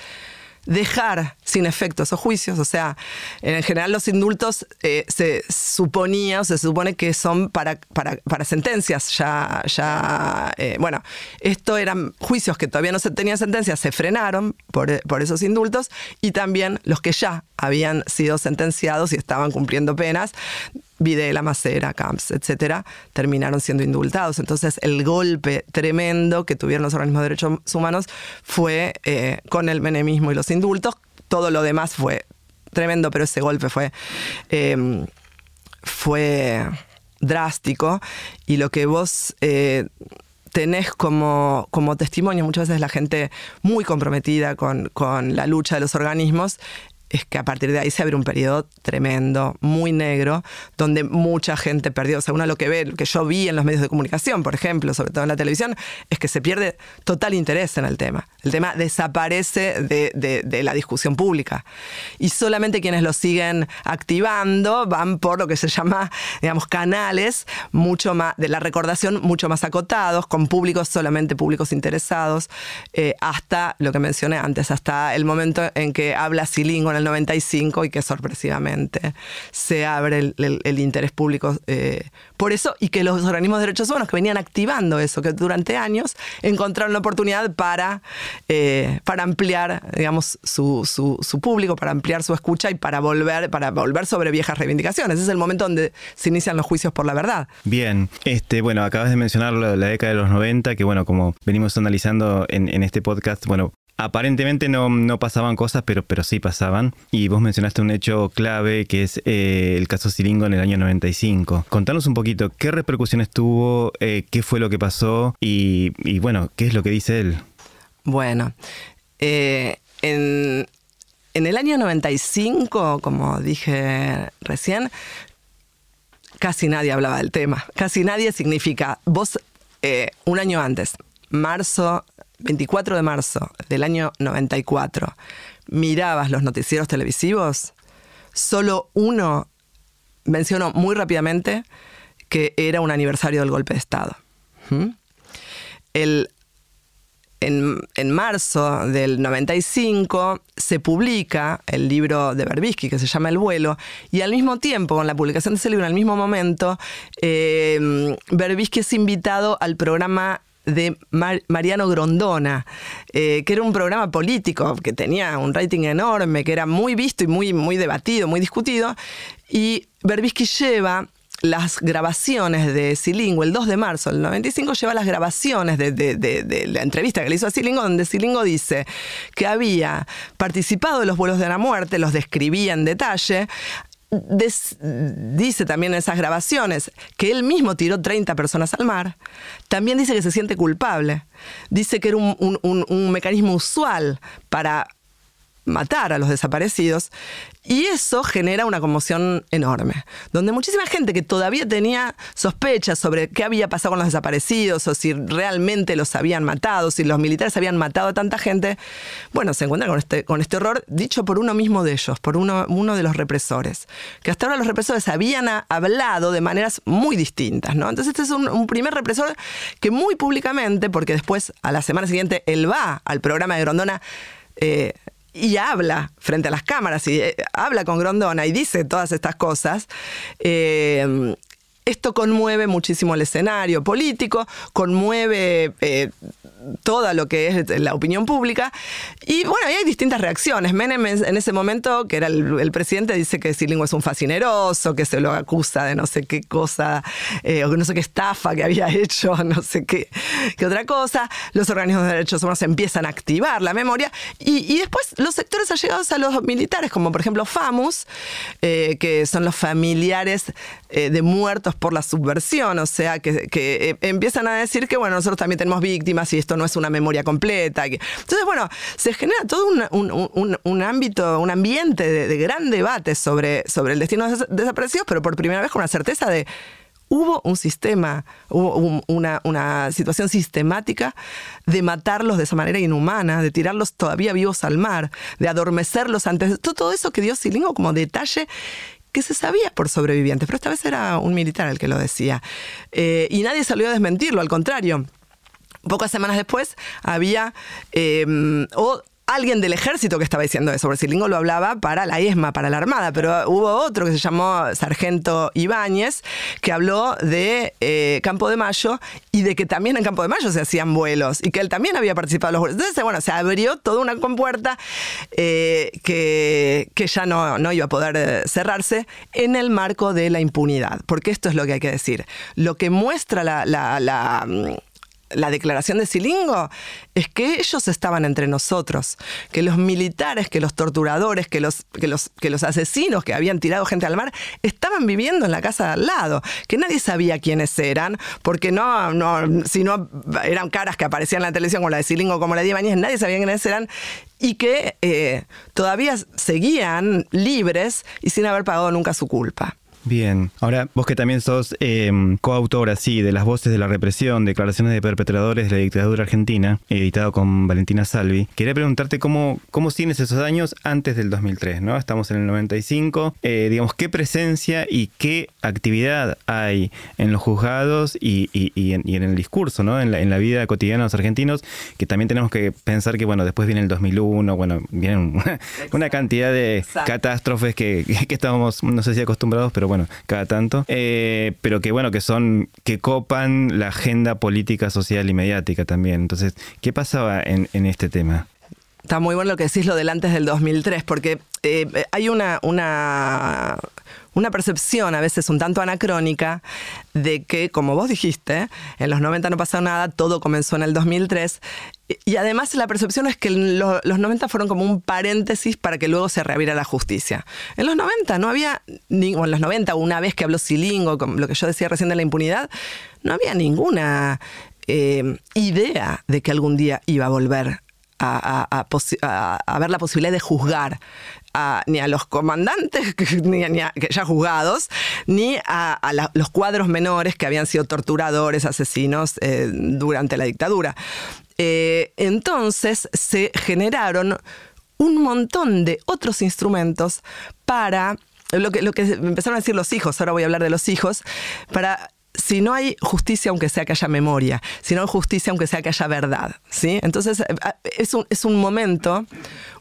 dejar sin efecto esos juicios. O sea, en general los indultos eh, se suponía o se supone que son para, para, sentencias. Ya, ya eh, bueno, esto eran juicios que todavía no se tenían sentencias, se frenaron por, por esos indultos y también los que ya habían sido sentenciados y estaban cumpliendo penas Videla, Macera, Camps, etcétera, terminaron siendo indultados. Entonces, el golpe tremendo que tuvieron los organismos de derechos humanos fue eh, con el menemismo y los indultos. Todo lo demás fue tremendo, pero ese golpe fue, em, fue drástico. Y lo que vos eh, tenés como, como testimonio muchas veces la gente muy comprometida con, con la lucha de los organismos es que a partir de ahí se abre un periodo tremendo, muy negro, donde mucha gente perdió. O sea, uno lo que ve, que yo vi en los medios de comunicación, por ejemplo, sobre todo en la televisión, es que se pierde total interés en el tema. El tema desaparece de, la discusión pública. Y solamente quienes lo siguen activando van por lo que se llama, digamos, canales mucho más, de la recordación mucho más acotados, con públicos, solamente públicos interesados, eh, hasta lo que mencioné antes, hasta el momento en que habla Silingo el 95 y que sorpresivamente se abre el, interés público eh, por eso y que los organismos de derechos humanos que venían activando eso, que durante años encontraron la oportunidad para, eh, para ampliar, digamos, su, su, público, para ampliar su escucha y para volver, para volver sobre viejas reivindicaciones. Es el momento donde se inician los juicios por la verdad. Bien, este, bueno, acabas de mencionar la, década de los 90, que bueno, como venimos analizando en este podcast, bueno, Aparentemente no, no, pasaban cosas, pero, pero sí pasaban. Y vos mencionaste un hecho clave que es eh, el caso Siringo en el año 95. Contanos un poquito qué repercusiones tuvo, eh, qué fue lo que pasó y, bueno, qué es lo que dice él. Bueno, eh, en, en el año 95, como dije recién, casi nadie hablaba del tema. Casi nadie significa, vos un año antes, marzo 24 de marzo del año 94 mirabas los noticieros televisivos, solo uno mencionó muy rápidamente que era un aniversario del golpe de Estado. ¿Mm? El, en, en, marzo del 95 se publica el libro de Berbisky que se llama El vuelo y al mismo tiempo, con la publicación de ese libro, al mismo momento, eh, Berbisky es invitado al programa de Mariano Grondona, eh, que era un programa político que tenía un rating enorme, que era muy visto y muy, muy debatido, muy discutido. Y Berbisky lleva las grabaciones de Silingo, el 2 de marzo del 95, lleva las grabaciones de, de, la entrevista que le hizo a Silingo, donde Silingo dice que había participado de los vuelos de la muerte, los describía en detalle, dice también en esas grabaciones que él mismo tiró 30 personas al mar, también dice que se siente culpable, dice que era un mecanismo usual para matar a los desaparecidos. Y eso genera una conmoción enorme, donde muchísima gente que todavía tenía sospechas sobre qué había pasado con los desaparecidos o si realmente los habían matado, si los militares habían matado a tanta gente, bueno, se encuentra con este, con este horror dicho por uno mismo de ellos, por uno, uno de los represores, que hasta ahora los represores habían hablado de maneras muy distintas, ¿no? Entonces este es un, primer represor que muy públicamente, porque después a la semana siguiente él va al programa de Grondona, eh, y habla frente a las cámaras y eh, habla con Grondona y dice todas estas cosas, eh, esto conmueve muchísimo el escenario político, conmueve eh, toda lo que es la opinión pública. Y bueno, hay distintas reacciones. Menem en ese momento, que era el, presidente, dice que Silingo es un fascineroso, que se lo acusa de no sé qué cosa, eh, o no sé qué estafa que había hecho, no sé qué, qué otra cosa. Los organismos de derechos humanos empiezan a activar la memoria. Y, después los sectores allegados a los militares, como por ejemplo FAMUS, eh, que son los familiares de muertos por la subversión, o sea, que, eh, empiezan a decir que, bueno, nosotros también tenemos víctimas y esto no es una memoria completa. Entonces, bueno, se genera todo un, ámbito, un ambiente de, gran debate sobre, sobre el destino de desaparecidos, pero por primera vez con una certeza de hubo un sistema, hubo una, una, situación sistemática de matarlos de esa manera inhumana, de tirarlos todavía vivos al mar, de adormecerlos antes. Todo, todo eso que dio Silingo como detalle que se sabía por sobrevivientes, pero esta vez era un militar el que lo decía. Eh, y nadie salió a desmentirlo, al contrario. Pocas semanas después había eh, alguien del ejército que estaba diciendo eso, porque Silingo lo hablaba para la ESMA, para la Armada, pero hubo otro que se llamó Sargento Ibáñez, que habló de eh, Campo de Mayo y de que también en Campo de Mayo se hacían vuelos y que él también había participado en los vuelos. Entonces, bueno, se abrió toda una compuerta eh, que, que, ya no, no iba a poder eh, cerrarse en el marco de la impunidad, porque esto es lo que hay que decir. Lo que muestra la, la mm, la declaración de Silingo es que ellos estaban entre nosotros, que los militares, que los torturadores, que los, que los, que los asesinos que habían tirado gente al mar estaban viviendo en la casa de al lado, que nadie sabía quiénes eran, porque no, no, si no eran caras que aparecían en la televisión como la de Silingo, como la de Ibáñez, nadie sabía quiénes eran y que eh, todavía seguían libres y sin haber pagado nunca su culpa. Bien, ahora vos que también sos eh, coautora, sí, de Las Voces de la Represión, Declaraciones de Perpetradores de la Dictadura Argentina, editado con Valentina Salvi, quería preguntarte cómo, cómo tienes esos años antes del 2003, ¿no? Estamos en el 95, eh, digamos, ¿qué presencia y qué actividad hay en los juzgados y, en, el discurso, ¿no? En la, vida cotidiana de los argentinos, que también tenemos que pensar que, bueno, después viene el 2001, bueno, vienen una, cantidad de catástrofes que, que estábamos, no sé si acostumbrados, pero bueno, cada tanto, eh, pero que bueno, que son, que copan la agenda política, social y mediática también. Entonces, ¿qué pasaba en, este tema? Está muy bueno lo que decís lo del antes del 2003, porque eh, hay una, una una percepción a veces un tanto anacrónica de que, como vos dijiste, en los 90 no pasó nada, todo comenzó en el 2003. Y además la percepción es que los 90 fueron como un paréntesis para que luego se reabriera la justicia. En los 90 no había, ni, en los 90, una vez que habló Silingo, lo que yo decía recién de la impunidad, no había ninguna eh, idea de que algún día iba a volver a, ver la posibilidad de juzgar ni a los comandantes ni, ya juzgados, ni a, los cuadros menores que habían sido torturadores, asesinos eh, durante la dictadura. Eh, entonces se generaron un montón de otros instrumentos para lo que, lo que empezaron a decir los hijos, ahora voy a hablar de los hijos, para si no hay justicia, aunque sea que haya memoria, si no hay justicia, aunque sea que haya verdad, ¿sí? Entonces, eh, es un, es un momento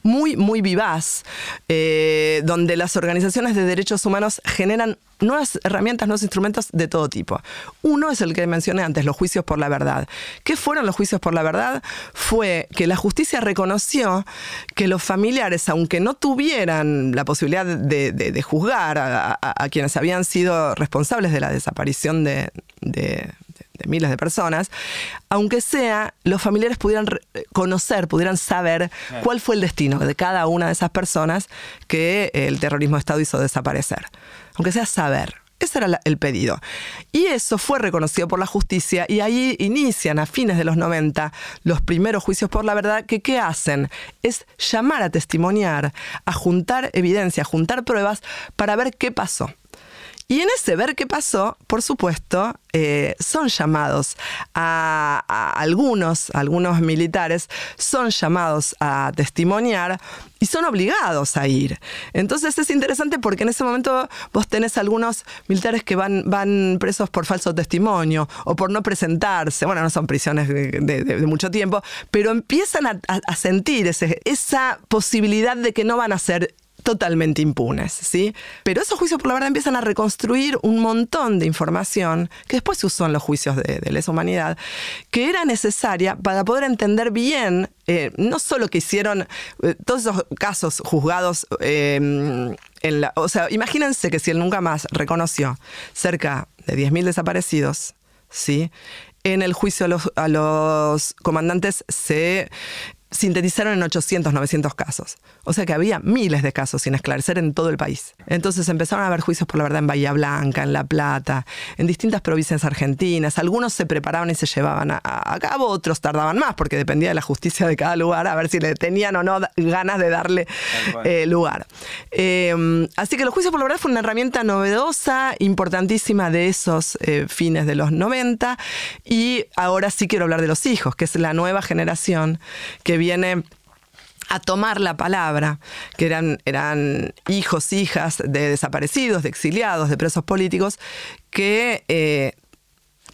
muy, muy vivaz, eh, donde las organizaciones de derechos humanos generan nuevas herramientas, nuevos instrumentos de todo tipo. Uno es el que mencioné antes, los juicios por la verdad. ¿Qué fueron los juicios por la verdad? Fue que la justicia reconoció que los familiares, aunque no tuvieran la posibilidad de, juzgar a, quienes habían sido responsables de la desaparición de de miles de personas, aunque sea los familiares pudieran conocer, pudieran saber cuál fue el destino de cada una de esas personas que el terrorismo de Estado hizo desaparecer. Aunque sea saber. Ese era el pedido. Y eso fue reconocido por la justicia y ahí inician a fines de los 90 los primeros juicios por la verdad que ¿qué hacen? Es llamar a testimoniar, a juntar evidencia, a juntar pruebas para ver qué pasó. Y en ese ver qué pasó, por supuesto, eh, son llamados a, algunos, algunos militares, son llamados a testimoniar y son obligados a ir. Entonces es interesante porque en ese momento vos tenés algunos militares que van, van presos por falso testimonio o por no presentarse. Bueno, no son prisiones de, mucho tiempo, pero empiezan a, sentir esa posibilidad de que no van a ser totalmente impunes, ¿sí? Pero esos juicios por la verdad empiezan a reconstruir un montón de información que después se usó en los juicios de, lesa humanidad, que era necesaria para poder entender bien, eh, no solo que hicieron eh, todos esos casos juzgados eh, en la... O sea, imagínense que si él nunca más reconoció cerca de 10.000 desaparecidos, ¿sí? En el juicio a los, a los comandantes se sintetizaron en 800, 900 casos. O sea que había miles de casos sin esclarecer en todo el país. Entonces empezaron a haber juicios por la verdad en Bahía Blanca, en La Plata, en distintas provincias argentinas. Algunos se preparaban y se llevaban a, cabo, otros tardaban más porque dependía de la justicia de cada lugar, a ver si le tenían o no ganas de darle eh, lugar. Em, así que los juicios por la verdad fue una herramienta novedosa, importantísima de esos eh, fines de los 90. Y ahora sí quiero hablar de los hijos, que es la nueva generación que viene a tomar la palabra, que eran, eran hijos, hijas de desaparecidos, de exiliados, de presos políticos, que eh,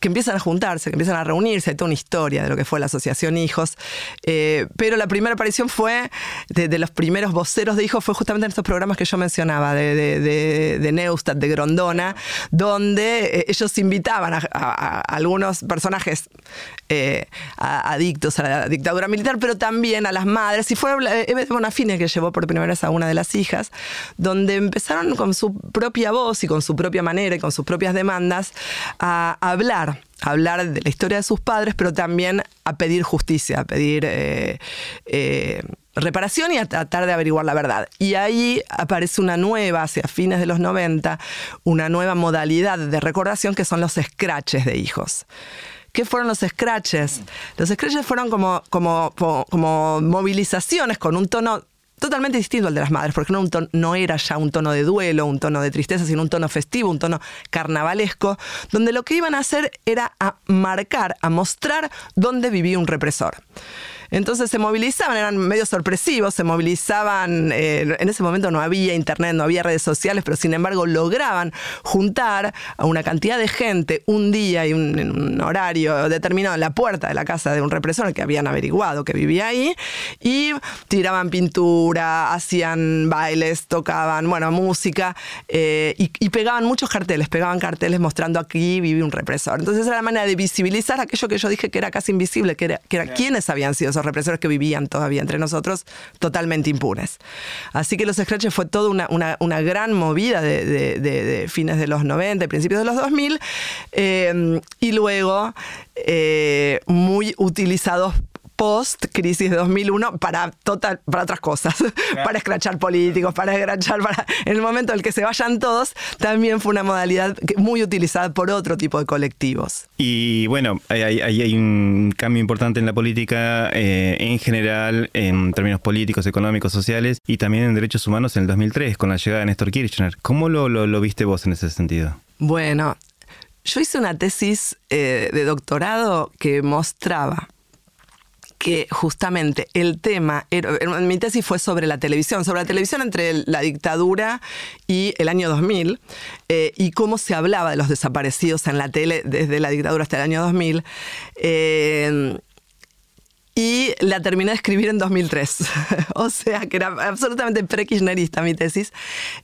que empiezan a juntarse, que empiezan a reunirse, hay toda una historia de lo que fue la Asociación Hijos, eh, pero la primera aparición fue de, los primeros voceros de hijos, fue justamente en estos programas que yo mencionaba, de, de, de Neustadt, de Grondona, donde eh, ellos invitaban a, algunos personajes eh, adictos a la dictadura militar, pero también a las madres, y fue Eve Bonafine que llevó por primera vez a una de las hijas, donde empezaron con su propia voz y con su propia manera y con sus propias demandas a hablar hablar de la historia de sus padres, pero también a pedir justicia, a pedir eh, eh, reparación y a tratar de averiguar la verdad. Y ahí aparece una nueva, hacia fines de los 90, una nueva modalidad de recordación que son los scratches de hijos. ¿Qué fueron los scratches? Los scratches fueron como, como, como movilizaciones con un tono totalmente distinto al de las madres, porque no, no, era ya un tono de duelo, un tono de tristeza, sino un tono festivo, un tono carnavalesco, donde lo que iban a hacer era a marcar, a mostrar dónde vivía un represor. Entonces se movilizaban, eran medio sorpresivos, se movilizaban, eh, en ese momento no había internet, no había redes sociales, pero sin embargo lograban juntar a una cantidad de gente un día y un, un horario determinado en la puerta de la casa de un represor que habían averiguado que vivía ahí y tiraban pintura, hacían bailes, tocaban, bueno, música eh, y, pegaban muchos carteles, pegaban carteles mostrando aquí vivía un represor. Entonces era la manera de visibilizar aquello que yo dije que era casi invisible, que era, que era quiénes habían sido esos represores que vivían todavía entre nosotros totalmente impunes. Así que los scratches fue toda una, gran movida de, fines de los 90 y principios de los 2000 eh, y luego eh, muy utilizados post crisis de 2001 para total para otras cosas, para escrachar políticos, para escrachar para en el momento en el que se vayan todos, también fue una modalidad muy utilizada por otro tipo de colectivos. Y bueno, hay, hay, un cambio importante en la política eh, en general, en términos políticos, económicos, sociales y también en derechos humanos en el 2003 con la llegada de Néstor Kirchner. ¿Cómo lo, lo, viste vos en ese sentido? Bueno, yo hice una tesis eh, de doctorado que mostraba que justamente el tema, mi tesis fue sobre la televisión, sobre la televisión entre la dictadura y el año 2000, eh, y cómo se hablaba de los desaparecidos en la tele desde la dictadura hasta el año 2000. Eh, y la terminé de escribir en 2003. o sea, que era absolutamente pre-kirchnerista mi tesis,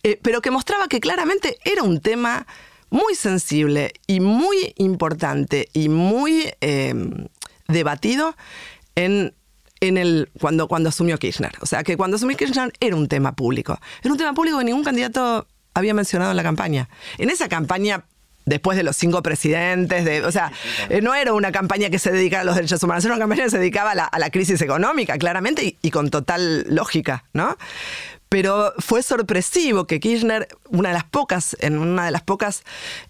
eh, pero que mostraba que claramente era un tema muy sensible y muy importante y muy debatido en, en el, cuando, cuando asumió Kirchner. O sea, que cuando asumió Kirchner era un tema público. Era un tema público que ningún candidato había mencionado en la campaña. En esa campaña después de los cinco presidentes, de, o sea, eh, no era una campaña que se dedicara a los derechos humanos, era una campaña que se dedicaba a la, crisis económica, claramente, y, y, con total lógica, ¿no? pero fue sorpresivo que Kirchner, una de las pocas, en una de las pocas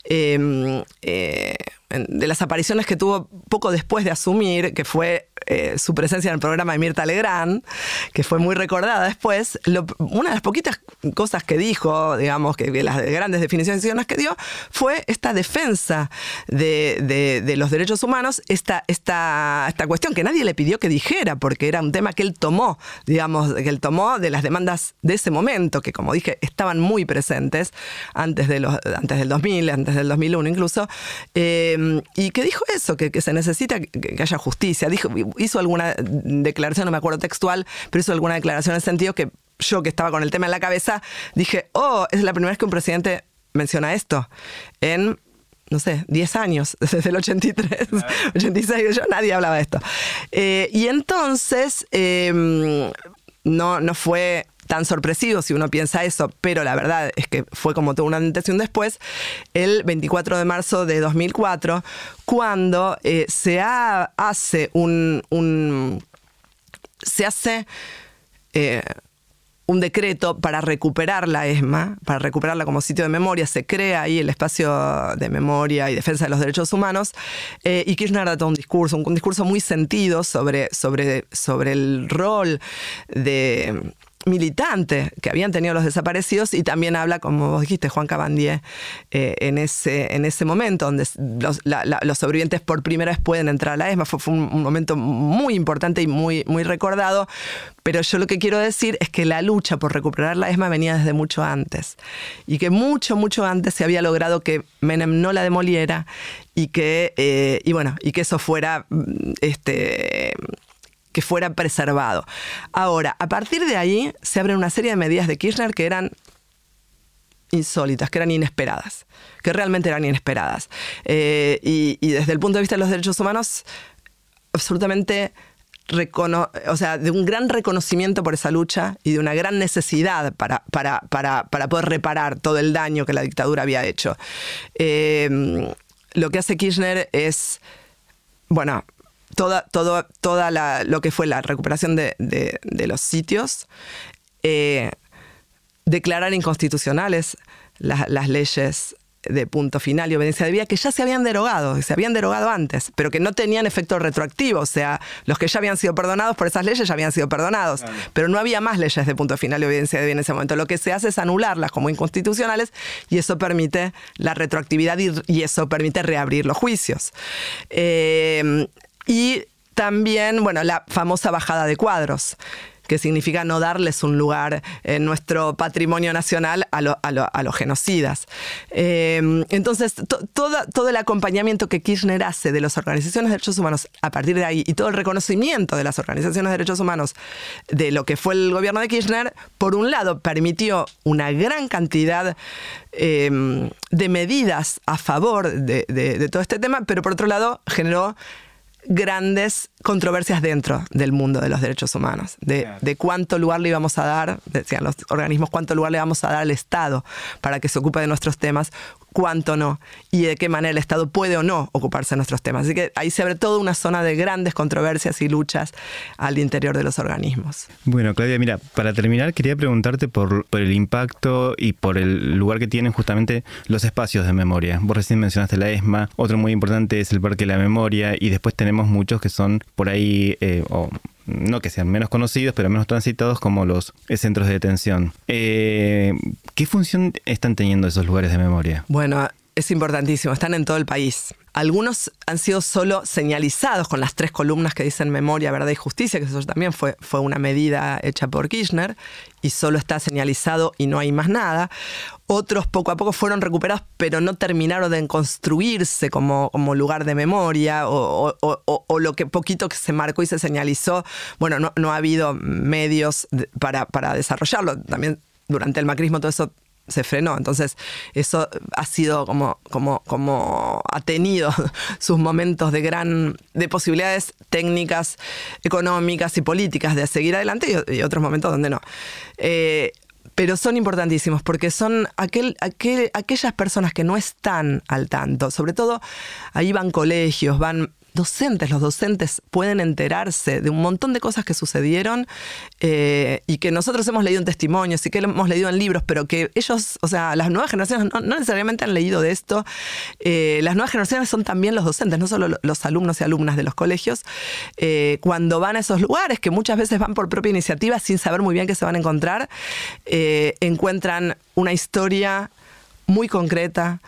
em, eh, de las apariciones que tuvo poco después de asumir, que fue eh, su presencia en el programa de Mirta Legrand, que fue muy recordada después, una de las poquitas cosas que dijo, digamos, que, las grandes definiciones que dio, fue esta defensa de, los derechos humanos, esta, esta, esta cuestión que nadie le pidió que dijera, porque era un tema que él tomó, digamos, que él tomó de las demandas de ese momento, que como dije, estaban muy presentes antes, de los, antes del 2000, antes del 2001 incluso, eh, y que dijo eso, que, se necesita que, haya justicia. Dijo, hizo alguna declaración, no me acuerdo textual, pero hizo alguna declaración en el sentido que yo que estaba con el tema en la cabeza, dije, oh, es la primera vez que un presidente menciona esto en no sé, 10 años, desde el 83, 86, yo nadie hablaba de esto. Eh, y entonces, em, no, no fue tan sorpresivo si uno piensa eso, pero la verdad es que fue como toda una intención después, el 24 de marzo de 2004, cuando eh, se hace un, se hace eh, un decreto para recuperar la ESMA, para recuperarla como sitio de memoria, se crea ahí el espacio de memoria y defensa de los derechos humanos, eh, y Kirchner da todo un discurso, un, discurso muy sentido sobre, sobre, sobre el rol de militante que habían tenido los desaparecidos y también habla, como vos dijiste, Juan Cabandier, eh, en, ese, en ese momento donde los, sobrevivientes por primera vez pueden entrar a la ESMA. Fue, un, momento muy importante y muy, muy recordado, pero yo lo que quiero decir es que la lucha por recuperar la ESMA venía desde mucho antes y que mucho, mucho antes se había logrado que Menem no la demoliera y que, eh, y bueno, y que eso fuera mm, este, que preservado. Ahora, a partir de ahí se abren una serie de medidas de Kirchner que eran insólitas, que eran inesperadas, que realmente eran inesperadas. Eh, y, desde el punto de vista de los derechos humanos, absolutamente o sea, de un gran reconocimiento por esa lucha y de una gran necesidad para, para, para, para poder reparar todo el daño que la dictadura había hecho. Eh, lo que hace Kirchner es, bueno, toda, toda lo que fue la recuperación de, los sitios, eh, declarar inconstitucionales las, leyes de punto final y obediencia debida que ya se habían derogado, se habían derogado antes, pero que no tenían efecto retroactivo. O sea, los que ya habían sido perdonados por esas leyes ya habían sido perdonados. Pero no había más leyes de punto final y obediencia debida en ese momento. Lo que se hace es anularlas como inconstitucionales y eso permite la retroactividad y, eso permite reabrir los juicios. Eh, y también, bueno, la famosa bajada de cuadros que significa no darles un lugar en nuestro patrimonio nacional a, los genocidas. Eh, entonces, todo, el acompañamiento que Kirchner hace de las organizaciones de derechos humanos a partir de ahí y todo el reconocimiento de las organizaciones de derechos humanos de lo que fue el gobierno de Kirchner, por un lado, permitió una gran cantidad eh, de medidas a favor de todo este tema, pero por otro lado, generó grandes controversias dentro del mundo de los derechos humanos, de, cuánto lugar le íbamos a dar, decían los organismos, cuánto lugar le vamos a dar al Estado para que se ocupe de nuestros temas, cuánto no, y de qué manera el Estado puede o no ocuparse de nuestros temas. Así que ahí se abre toda una zona de grandes controversias y luchas al interior de los organismos. Bueno, Claudia, mira, para terminar quería preguntarte por, el impacto y por el lugar que tienen justamente los espacios de memoria. Vos recién mencionaste la ESMA, otro muy importante es el Parque de la Memoria, y después tenemos muchos que son por ahí, eh, no que sean menos conocidos, pero menos transitados como los centros de detención. Eh, ¿Qué función están teniendo esos lugares de memoria? Bueno, es importantísimo, están en todo el país. Algunos han sido solo señalizados con las tres columnas que dicen memoria, verdad y justicia, que eso también fue, fue una medida hecha por Kirchner, y solo está señalizado y no hay más nada. Otros poco a poco fueron recuperados, pero no terminaron de construirse como, como lugar de memoria, o, lo que poquito que se marcó y se señalizó, bueno, no, ha habido medios para, para desarrollarlo. También durante el macrismo todo eso se frenó. Entonces, eso ha sido como, como, como ha tenido sus momentos de gran, de posibilidades técnicas, económicas y políticas de seguir adelante y, otros momentos donde no. Eh, pero son importantísimos porque son aquel, aquellas personas que no están al tanto, sobre todo ahí van colegios, van docentes, los docentes pueden enterarse de un montón de cosas que sucedieron eh, y que nosotros hemos leído en testimonios y que hemos leído en libros, pero que ellos, o sea, las nuevas generaciones no, necesariamente han leído de esto. Eh, las nuevas generaciones son también los docentes, no solo los alumnos y alumnas de los colegios. Eh, cuando van a esos lugares, que muchas veces van por propia iniciativa sin saber muy bien qué se van a encontrar, encuentran una historia muy concreta,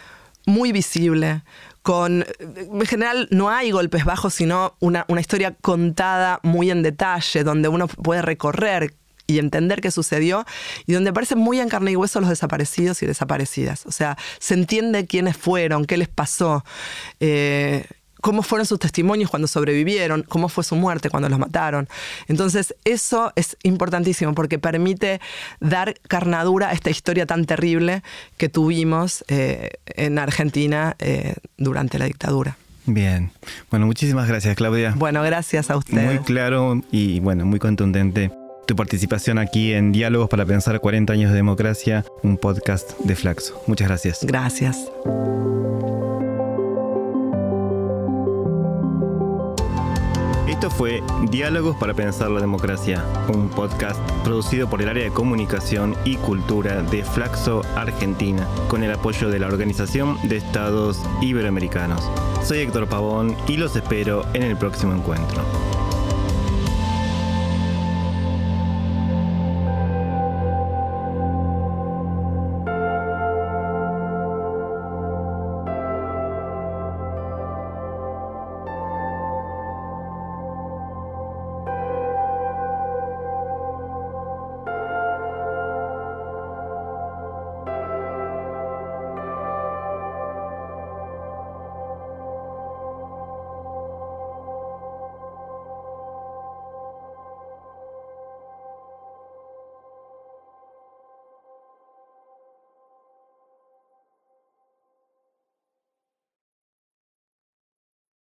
muy visible, con, en general no hay golpes bajos, sino una, historia contada muy en detalle, donde uno puede recorrer y entender qué sucedió y donde aparecen muy en carne y hueso los desaparecidos y desaparecidas. O sea, se entiende quiénes fueron, qué les pasó. Eh, cómo fueron sus testimonios cuando sobrevivieron, cómo fue su muerte cuando los mataron. Entonces, eso es importantísimo porque permite dar carnadura a esta historia tan terrible que tuvimos eh, en Argentina eh, durante la dictadura. Bien. Bueno, muchísimas gracias, Claudia. Bueno, gracias a usted. Muy claro y bueno, muy contundente tu participación aquí en Diálogos para Pensar 40 años de democracia, un podcast de Flaxo. Muchas gracias. Gracias. Esto fue Diálogos para Pensar la Democracia, un podcast producido por el área de comunicación y cultura de Flaxo Argentina, con el apoyo de la Organización de Estados Iberoamericanos. Soy Héctor Pavón y los espero en el próximo encuentro.